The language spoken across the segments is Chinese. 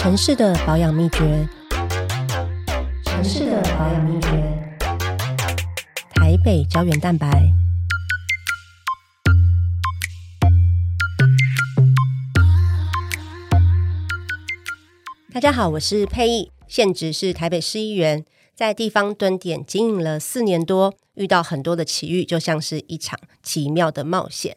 城市的保养秘诀，城市的保养秘诀，台北胶原蛋白。大家好，我是佩义，现职是台北市议员，在地方蹲点经营了四年多，遇到很多的奇遇，就像是一场奇妙的冒险。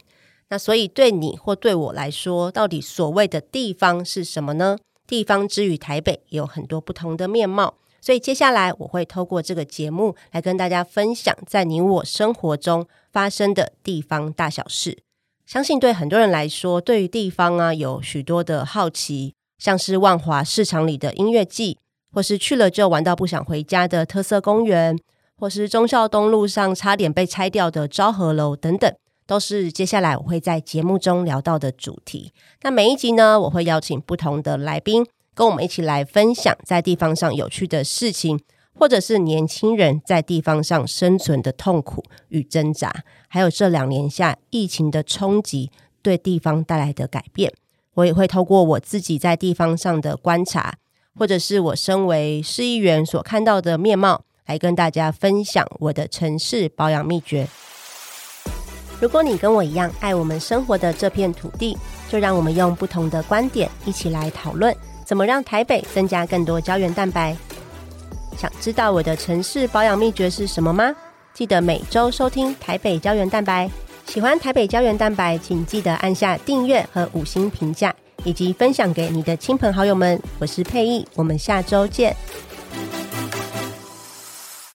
那所以对你或对我来说，到底所谓的地方是什么呢？地方之于台北有很多不同的面貌，所以接下来我会透过这个节目来跟大家分享，在你我生活中发生的地方大小事。相信对很多人来说，对于地方啊有许多的好奇，像是万华市场里的音乐季，或是去了就玩到不想回家的特色公园，或是忠孝东路上差点被拆掉的昭和楼等等。都是接下来我会在节目中聊到的主题。那每一集呢，我会邀请不同的来宾，跟我们一起来分享在地方上有趣的事情，或者是年轻人在地方上生存的痛苦与挣扎，还有这两年下疫情的冲击对地方带来的改变。我也会透过我自己在地方上的观察，或者是我身为市议员所看到的面貌，来跟大家分享我的城市保养秘诀。如果你跟我一样爱我们生活的这片土地，就让我们用不同的观点一起来讨论，怎么让台北增加更多胶原蛋白。想知道我的城市保养秘诀是什么吗？记得每周收听台北胶原蛋白。喜欢台北胶原蛋白，请记得按下订阅和五星评价，以及分享给你的亲朋好友们。我是佩意，我们下周见。